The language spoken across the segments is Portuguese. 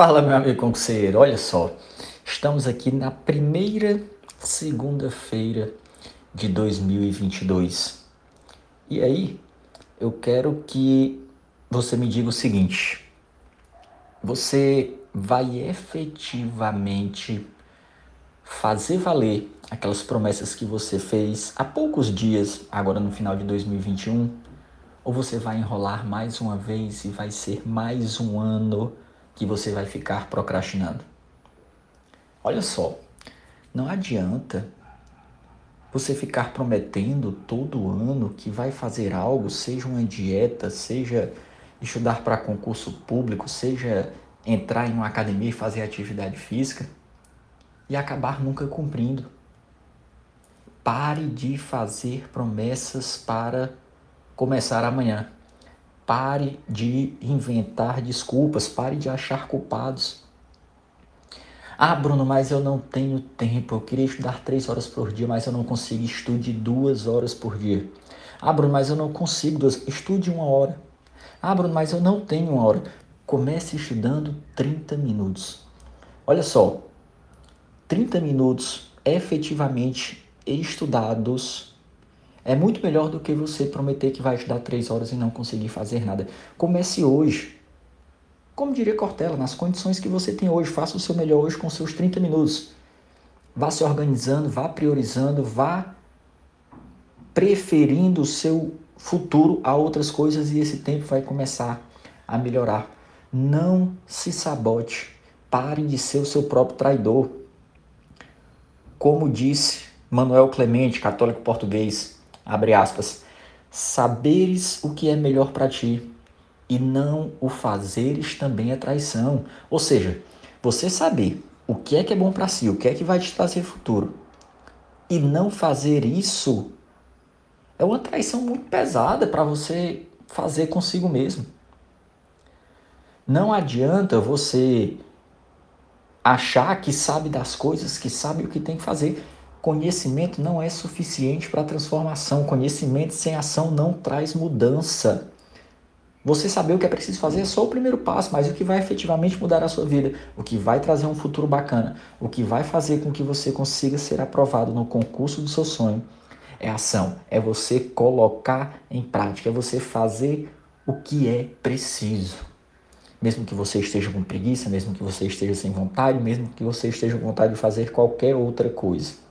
Fala, meu amigo concurseiro. Olha só, estamos aqui na primeira segunda-feira de 2022. E aí, eu quero que você me diga o seguinte: você vai efetivamente fazer valer aquelas promessas que você fez há poucos dias, agora no final de 2021? Ou você vai enrolar mais uma vez e vai ser mais um ano? Que você vai ficar procrastinando. Olha só, não adianta você ficar prometendo todo ano que vai fazer algo, seja uma dieta, seja estudar para concurso público, seja entrar em uma academia e fazer atividade física e acabar nunca cumprindo. Pare de fazer promessas para começar amanhã. Pare de inventar desculpas, pare de achar culpados. Ah, Bruno, mas eu não tenho tempo. Eu queria estudar três horas por dia, mas eu não consigo. Estude duas horas por dia. Ah, Bruno, mas eu não consigo duas. Estude uma hora. Ah, Bruno, mas eu não tenho uma hora. Comece estudando 30 minutos. Olha só, 30 minutos efetivamente estudados é muito melhor do que você prometer que vai estudar três horas e não conseguir fazer nada. Comece hoje. Como diria Cortella, nas condições que você tem hoje, faça o seu melhor hoje com seus 30 minutos. Vá se organizando, vá priorizando, vá preferindo o seu futuro a outras coisas e esse tempo vai começar a melhorar. Não se sabote. Pare de ser o seu próprio traidor. Como disse Manuel Clemente, católico português, abre aspas, saberes o que é melhor para ti e não o fazeres também é traição. Ou seja, você saber o que é que é bom para si, o que é que vai te trazer futuro e não fazer isso é uma traição muito pesada para você fazer consigo mesmo. Não adianta você achar que sabe das coisas, que sabe o que tem que fazer. Conhecimento não é suficiente para transformação. Conhecimento sem ação não traz mudança. Você saber o que é preciso fazer é só o primeiro passo, mas o que vai efetivamente mudar a sua vida, o que vai trazer um futuro bacana, o que vai fazer com que você consiga ser aprovado no concurso do seu sonho, é ação. É você colocar em prática, é você fazer o que é preciso. Mesmo que você esteja com preguiça, mesmo que você esteja sem vontade, mesmo que você esteja com vontade de fazer qualquer outra coisa.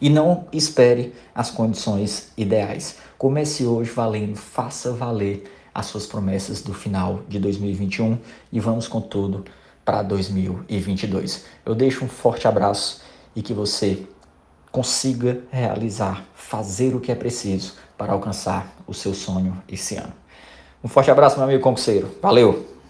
E não espere as condições ideais. Comece hoje valendo, faça valer as suas promessas do final de 2021 e vamos com tudo para 2022. Eu deixo um forte abraço e que você consiga realizar, fazer o que é preciso para alcançar o seu sonho esse ano. Um forte abraço, meu amigo concurseiro. Valeu!